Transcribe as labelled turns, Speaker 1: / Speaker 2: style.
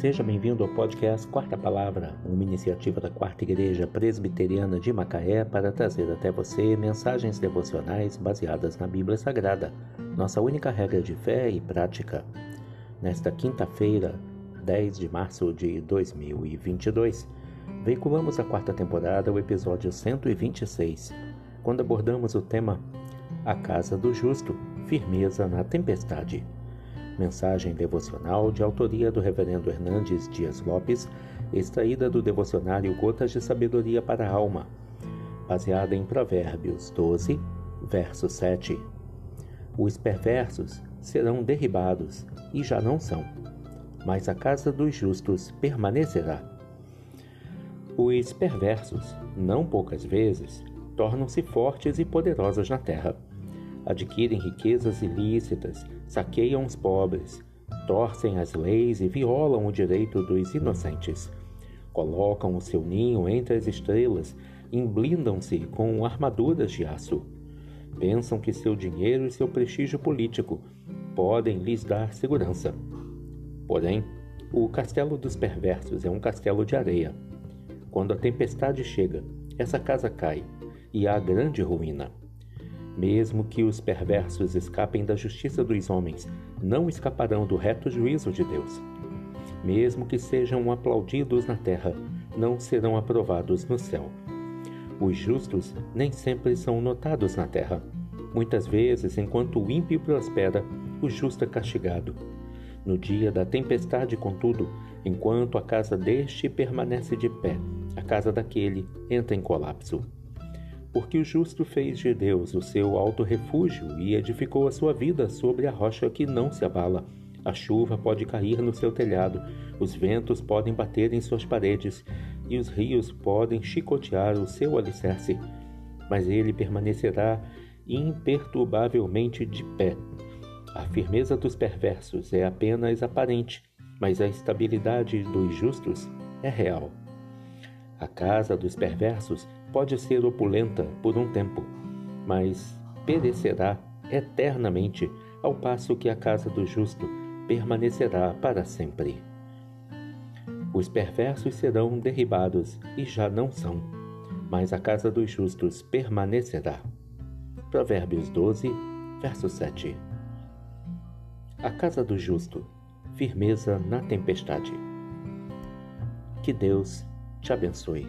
Speaker 1: Seja bem-vindo ao podcast Quarta Palavra, uma iniciativa da Quarta Igreja Presbiteriana de Macaé para trazer até você mensagens devocionais baseadas na Bíblia Sagrada, nossa única regra de fé e prática. Nesta quinta-feira, 10 de março de 2022, veiculamos a quarta temporada, o episódio 126, quando abordamos o tema A Casa do Justo Firmeza na Tempestade. Mensagem devocional de autoria do Reverendo Hernandes Dias Lopes, extraída do devocionário Gotas de Sabedoria para a Alma, baseada em Provérbios 12, verso 7. Os perversos serão derribados e já não são, mas a casa dos justos permanecerá. Os perversos, não poucas vezes, tornam-se fortes e poderosos na terra adquirem riquezas ilícitas, saqueiam os pobres, torcem as leis e violam o direito dos inocentes. Colocam o seu ninho entre as estrelas, emblindam-se com armaduras de aço. Pensam que seu dinheiro e seu prestígio político podem lhes dar segurança. Porém, o castelo dos perversos é um castelo de areia. Quando a tempestade chega, essa casa cai e há grande ruína. Mesmo que os perversos escapem da justiça dos homens, não escaparão do reto juízo de Deus. Mesmo que sejam aplaudidos na terra, não serão aprovados no céu. Os justos nem sempre são notados na terra. Muitas vezes, enquanto o ímpio prospera, o justo é castigado. No dia da tempestade, contudo, enquanto a casa deste permanece de pé, a casa daquele entra em colapso porque o justo fez de Deus o seu alto refúgio e edificou a sua vida sobre a rocha que não se abala. A chuva pode cair no seu telhado, os ventos podem bater em suas paredes e os rios podem chicotear o seu alicerce, mas ele permanecerá imperturbavelmente de pé. A firmeza dos perversos é apenas aparente, mas a estabilidade dos justos é real. A casa dos perversos pode ser opulenta por um tempo, mas perecerá eternamente, ao passo que a casa do justo permanecerá para sempre. Os perversos serão derribados e já não são, mas a casa dos justos permanecerá. Provérbios 12, verso 7. A casa do justo, firmeza na tempestade. Que Deus te abençoe.